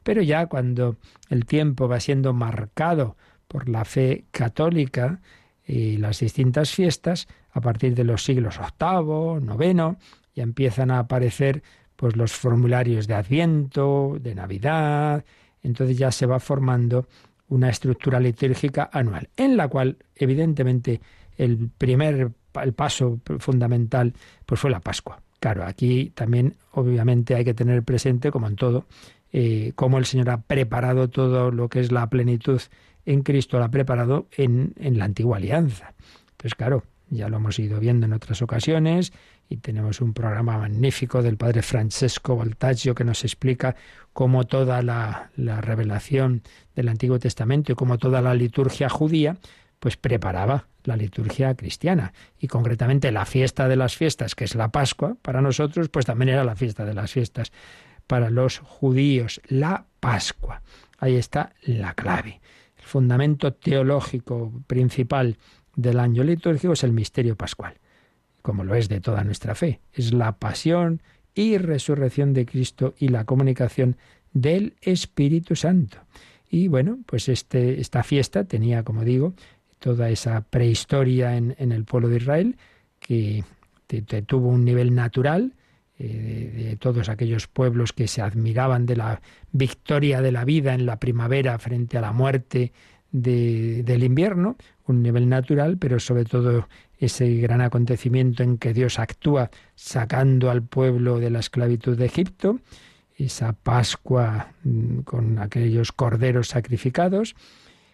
Pero ya cuando el tiempo va siendo marcado por la fe católica y las distintas fiestas, a partir de los siglos VIII, IX, ya empiezan a aparecer pues los formularios de Adviento, de Navidad, entonces ya se va formando una estructura litúrgica anual, en la cual evidentemente el primer el paso fundamental pues fue la Pascua. Claro, aquí también obviamente hay que tener presente, como en todo, eh, cómo el Señor ha preparado todo lo que es la plenitud en Cristo, lo ha preparado en, en la antigua alianza. Entonces, claro, ya lo hemos ido viendo en otras ocasiones y tenemos un programa magnífico del padre Francesco Voltaggio que nos explica cómo toda la, la revelación del Antiguo Testamento y cómo toda la liturgia judía pues preparaba la liturgia cristiana y concretamente la fiesta de las fiestas, que es la Pascua, para nosotros pues también era la fiesta de las fiestas para los judíos, la Pascua. Ahí está la clave. El fundamento teológico principal del año litúrgico es el misterio pascual, como lo es de toda nuestra fe. Es la pasión y resurrección de Cristo y la comunicación del Espíritu Santo. Y bueno, pues este, esta fiesta tenía, como digo, toda esa prehistoria en, el pueblo de Israel, que tuvo un nivel natural, eh, de, todos aquellos pueblos que se admiraban de la victoria de la vida en la primavera frente a la muerte del invierno, un nivel natural, pero sobre todo ese gran acontecimiento en que Dios actúa sacando al pueblo de la esclavitud de Egipto, esa Pascua mm, con aquellos corderos sacrificados,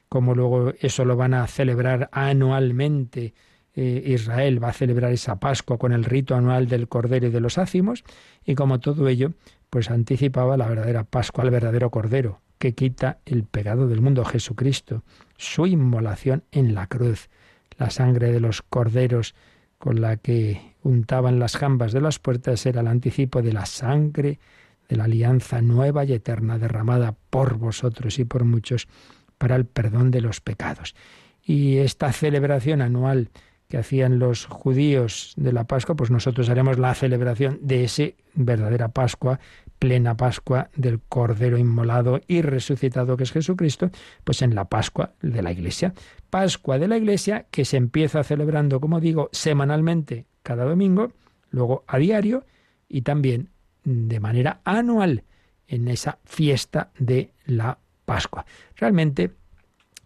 como luego eso lo van a celebrar anualmente. Eh, Israel va a celebrar esa Pascua con el rito anual del Cordero y de los ácimos, y como todo ello, pues anticipaba la verdadera Pascua, el verdadero Cordero, que quita el pecado del mundo, Jesucristo, su inmolación en la cruz, la sangre de los corderos con la que untaban las jambas de las puertas era el anticipo de la sangre de la alianza nueva y eterna derramada por vosotros y por muchos para el perdón de los pecados. Y esta celebración anual que hacían los judíos de la Pascua, pues nosotros haremos la celebración de ese verdadera Pascua, plena Pascua del Cordero inmolado y resucitado que es Jesucristo, pues en la Pascua de la Iglesia. Pascua de la Iglesia que se empieza celebrando, como digo, semanalmente cada domingo, luego a diario y también de manera anual en esa fiesta de la Pascua. Realmente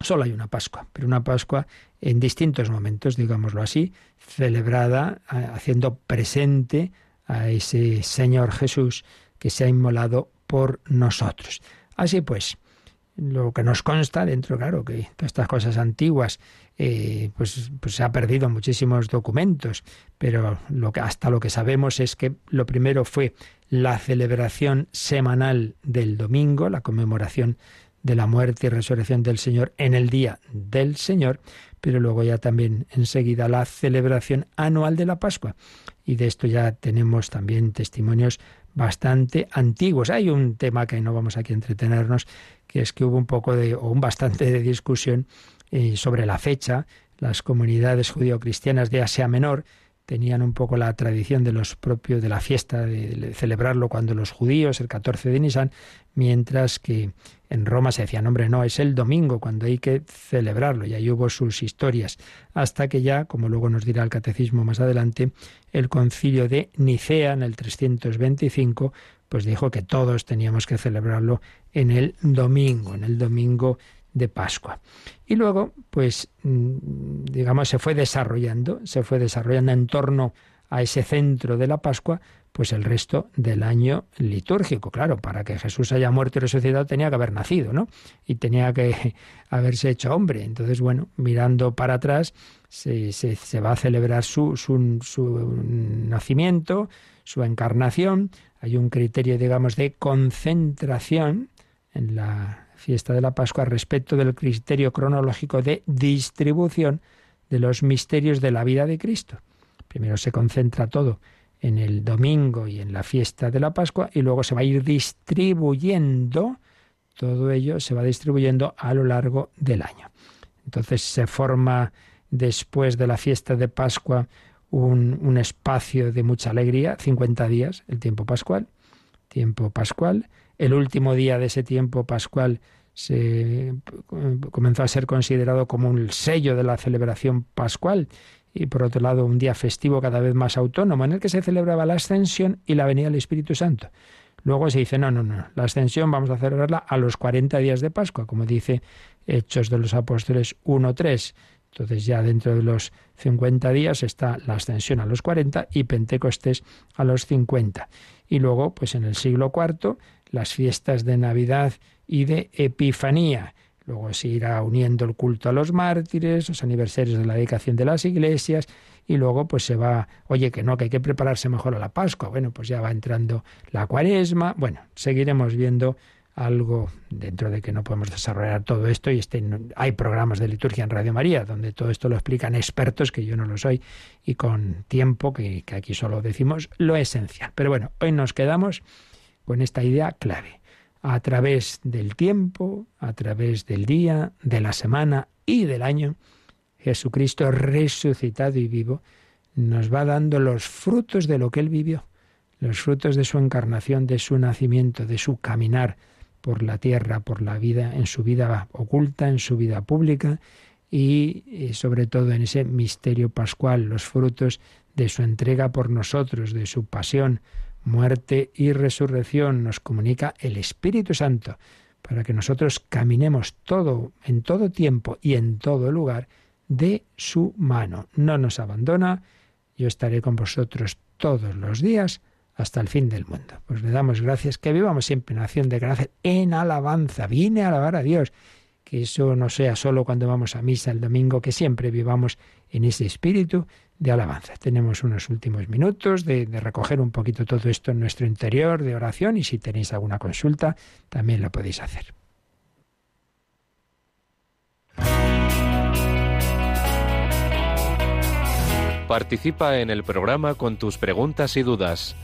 solo hay una Pascua, pero una Pascua en distintos momentos, digámoslo así, celebrada haciendo presente a ese Señor Jesús que se ha inmolado por nosotros. Así pues, lo que nos consta dentro, claro, que todas estas cosas antiguas, eh, pues, pues, se ha perdido muchísimos documentos, pero lo que, hasta lo que sabemos es que lo primero fue la celebración semanal del domingo, la conmemoración de la muerte y resurrección del Señor en el día del Señor, pero luego ya también enseguida la celebración anual de la Pascua. Y de esto ya tenemos también testimonios bastante antiguos. Hay un tema que no vamos aquí a entretenernos, que es que hubo un poco de, o un bastante de discusión eh, sobre la fecha. Las comunidades judío-cristianas de Asia Menor tenían un poco la tradición de los propios de la fiesta de celebrarlo cuando los judíos el 14 de Nisan, mientras que en Roma se decía, hombre, no, es el domingo cuando hay que celebrarlo, y ahí hubo sus historias, hasta que ya, como luego nos dirá el catecismo más adelante, el concilio de Nicea en el 325, pues dijo que todos teníamos que celebrarlo en el domingo, en el domingo de Pascua. Y luego, pues, mm, digamos, se fue desarrollando, se fue desarrollando en torno a ese centro de la Pascua, pues el resto del año litúrgico. Claro, para que Jesús haya muerto y resucitado tenía que haber nacido, ¿no? Y tenía que *laughs* haberse hecho hombre. Entonces, bueno, mirando para atrás, se, va a celebrar su nacimiento, su encarnación. Hay un criterio, digamos, de concentración en la fiesta de la Pascua respecto del criterio cronológico de distribución de los misterios de la vida de Cristo. Primero se concentra todo en el domingo y en la fiesta de la Pascua y luego se va a ir distribuyendo, todo ello se va distribuyendo a lo largo del año. Entonces se forma después de la fiesta de Pascua un, espacio de mucha alegría, 50 días, el tiempo pascual, tiempo pascual. El último día de ese tiempo pascual se comenzó a ser considerado como un sello de la celebración pascual y por otro lado un día festivo cada vez más autónomo en el que se celebraba la ascensión y la venida del Espíritu Santo. Luego se dice, no, no, no, la ascensión vamos a celebrarla a los 40 días de Pascua, como dice Hechos de los Apóstoles 1.3. Entonces ya dentro de los 50 días está la ascensión a los 40 y Pentecostés a los 50. Y luego, pues en el siglo IV, las fiestas de Navidad y de Epifanía. Luego se irá uniendo el culto a los mártires, los aniversarios de la dedicación de las iglesias, y luego pues se va, oye, que no, que hay que prepararse mejor a la Pascua. Bueno, pues ya va entrando la cuaresma. Bueno, seguiremos viendo algo dentro de que no podemos desarrollar todo esto y este, hay programas de liturgia en Radio María donde todo esto lo explican expertos, que yo no lo soy, y con tiempo, que, que aquí solo decimos lo esencial. Pero bueno, hoy nos quedamos con esta idea clave a través del tiempo, a través del día, de la semana y del año, Jesucristo resucitado y vivo nos va dando los frutos de lo que él vivió, los frutos de su encarnación, de su nacimiento, de su caminar por la tierra, por la vida, en su vida oculta, en su vida pública y, y sobre todo en ese misterio pascual, los frutos de su entrega por nosotros, de su pasión, muerte y resurrección, nos comunica el Espíritu Santo, para que nosotros caminemos todo, en todo tiempo y en todo lugar, de su mano. No nos abandona, yo estaré con vosotros todos los días hasta el fin del mundo. Pues le damos gracias, que vivamos siempre en acción de gracias, en alabanza, viene a alabar a Dios, que eso no sea solo cuando vamos a misa el domingo, que siempre vivamos en ese espíritu de alabanza. Tenemos unos últimos minutos de, recoger un poquito todo esto en nuestro interior de oración y si tenéis alguna consulta también lo podéis hacer. Participa en el programa con tus preguntas y dudas.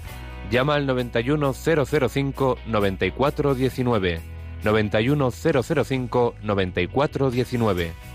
Llama al 91005 9419.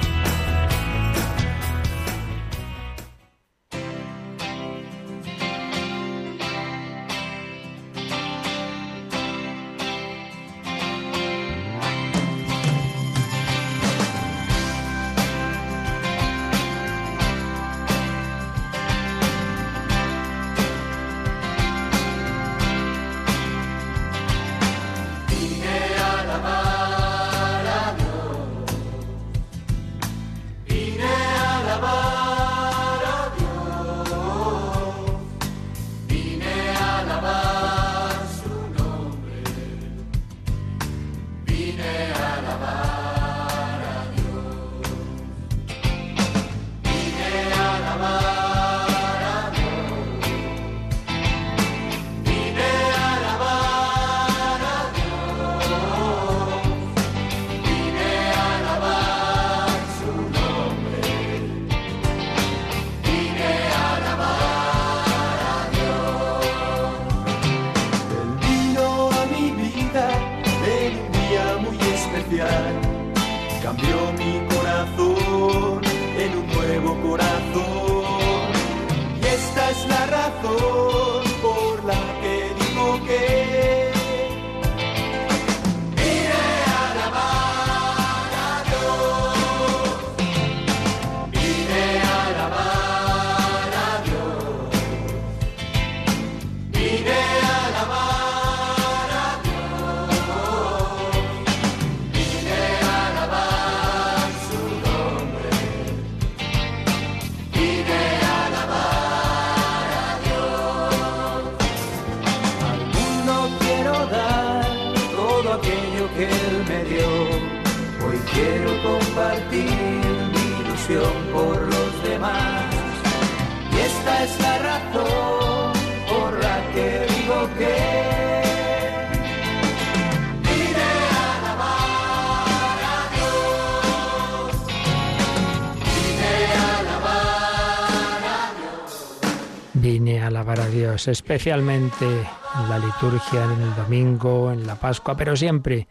Especialmente en la liturgia, en el domingo, en la Pascua, pero siempre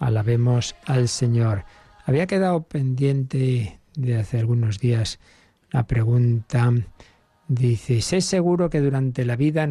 alabemos al Señor. Había quedado pendiente de hace algunos días la pregunta. Dice, ¿es seguro que durante la vida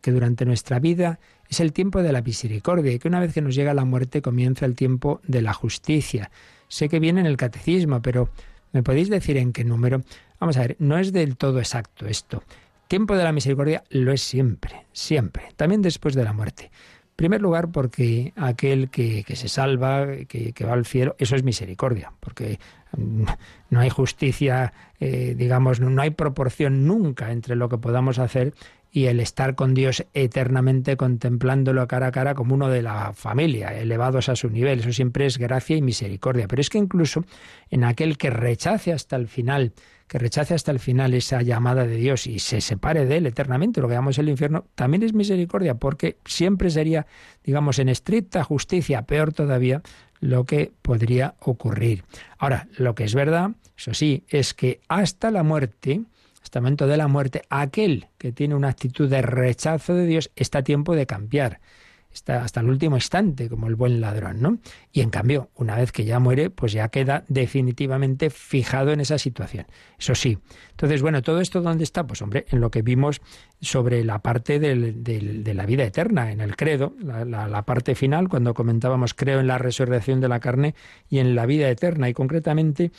que durante nuestra vida es el tiempo de la misericordia y que una vez que nos llega la muerte comienza el tiempo de la justicia? Sé que viene en el catecismo, pero ¿me podéis decir en qué número? Vamos a ver, no es del todo exacto esto. Tiempo de la misericordia lo es siempre, siempre, también después de la muerte. En primer lugar, porque aquel que, se salva, que, va al cielo, eso es misericordia, porque mm, no hay justicia, eh, digamos, no hay proporción nunca entre lo que podamos hacer y el estar con Dios eternamente contemplándolo cara a cara como uno de la familia, elevados a su nivel. Eso siempre es gracia y misericordia. Pero es que incluso en aquel que rechace hasta el final que rechace hasta el final esa llamada de Dios y se separe de él eternamente, lo que llamamos el infierno, también es misericordia, porque siempre sería, digamos, en estricta justicia, peor todavía, lo que podría ocurrir. Ahora, lo que es verdad, eso sí, es que hasta la muerte, hasta el momento de la muerte, aquel que tiene una actitud de rechazo de Dios está a tiempo de cambiar hasta el último instante, como el buen ladrón, ¿no? Y en cambio, una vez que ya muere, pues ya queda definitivamente fijado en esa situación. Eso sí. Entonces, bueno, ¿todo esto dónde está? Pues hombre, en lo que vimos sobre la parte de la vida eterna, en el credo, la, la parte final, cuando comentábamos creo en la resurrección de la carne y en la vida eterna, y concretamente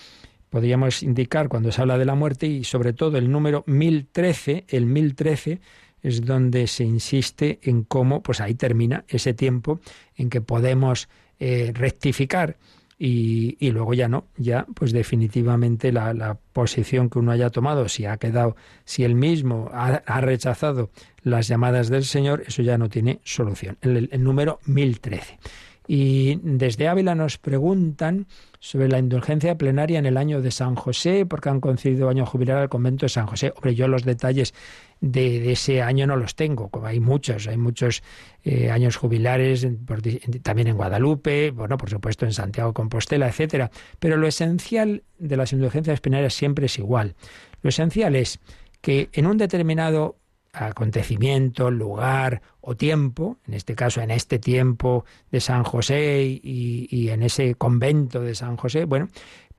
podríamos indicar cuando se habla de la muerte y sobre todo el número 1013, el 1013 es donde se insiste en cómo, pues ahí termina ese tiempo en que podemos eh, rectificar y, luego ya no, ya pues definitivamente la, posición que uno haya tomado, si ha quedado, si él mismo ha, rechazado las llamadas del Señor, eso ya no tiene solución. El, el número 1013. Y desde Ávila nos preguntan sobre la indulgencia plenaria en el año de San José, porque han concedido año jubilar al convento de San José. Hombre, yo los detalles de, ese año no los tengo, como hay muchos, hay muchos eh, años jubilares también en Guadalupe, bueno, por supuesto en Santiago Compostela, etcétera. Pero lo esencial de las indulgencias plenarias siempre es igual. Lo esencial es que en un determinado acontecimiento, lugar o tiempo, en este caso en este tiempo de San José y, en ese convento de San José, bueno,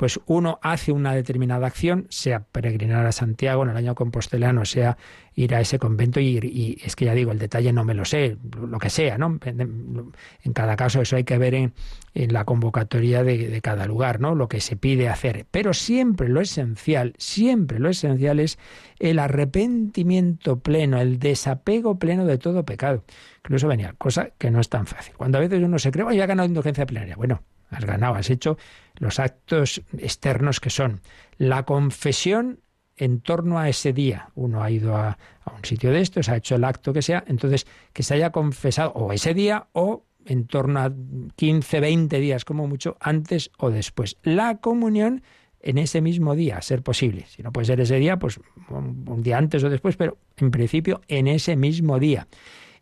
pues uno hace una determinada acción, sea peregrinar a Santiago en el año compostelano, sea ir a ese convento y, y, es que ya digo, el detalle no me lo sé, lo que sea, ¿no? En cada caso eso hay que ver en, la convocatoria de, de, cada lugar, ¿no? Lo que se pide hacer. Pero siempre lo esencial, siempre lo esencial es el arrepentimiento pleno, el desapego pleno de todo pecado. Incluso venía, cosa que no es tan fácil. Cuando a veces uno se cree, ya ha ganado indulgencia plenaria. Bueno, has ganado, has hecho los actos externos que son la confesión en torno a ese día. Uno ha ido a, un sitio de estos, ha hecho el acto que sea, entonces que se haya confesado o ese día o en torno a 15, 20 días como mucho, antes o después. La comunión en ese mismo día, a ser posible. Si no puede ser ese día, pues un día antes o después, pero en principio en ese mismo día.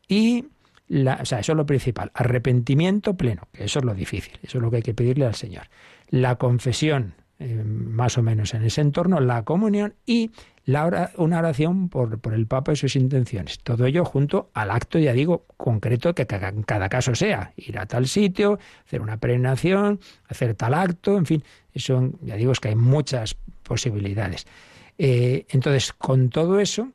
Y o sea, eso es lo principal, arrepentimiento pleno, que eso es lo difícil, eso es lo que hay que pedirle al Señor. La confesión, eh, más o menos en ese entorno, la comunión y la una oración por, por, el Papa y sus intenciones. Todo ello junto al acto, ya digo, concreto que en cada caso sea. Ir a tal sitio, hacer una peregrinación, hacer tal acto, en fin, eso ya digo es que hay muchas posibilidades. Eh, entonces, con todo eso,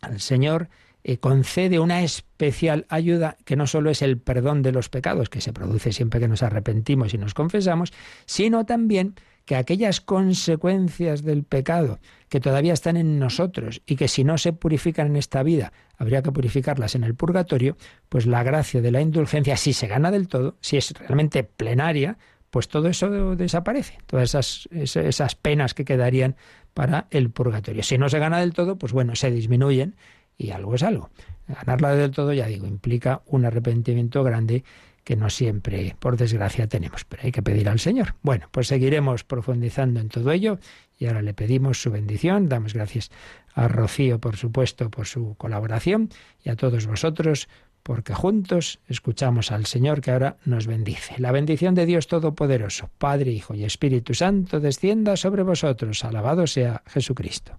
al Señor eh, concede una especial ayuda que no solo es el perdón de los pecados, que se produce siempre que nos arrepentimos y nos confesamos, sino también que aquellas consecuencias del pecado que todavía están en nosotros y que si no se purifican en esta vida, habría que purificarlas en el purgatorio, pues la gracia de la indulgencia, si se gana del todo, si es realmente plenaria, pues todo eso desaparece, todas esas, esas penas que quedarían para el purgatorio. Si no se gana del todo, pues bueno, se disminuyen y algo es algo. Ganarla del todo, ya digo, implica un arrepentimiento grande que no siempre, por desgracia, tenemos, pero hay que pedir al Señor. Bueno, pues seguiremos profundizando en todo ello y ahora le pedimos su bendición. Damos gracias a Rocío, por supuesto, por su colaboración y a todos vosotros porque juntos escuchamos al Señor que ahora nos bendice. La bendición de Dios Todopoderoso, Padre, Hijo y Espíritu Santo, descienda sobre vosotros. Alabado sea Jesucristo.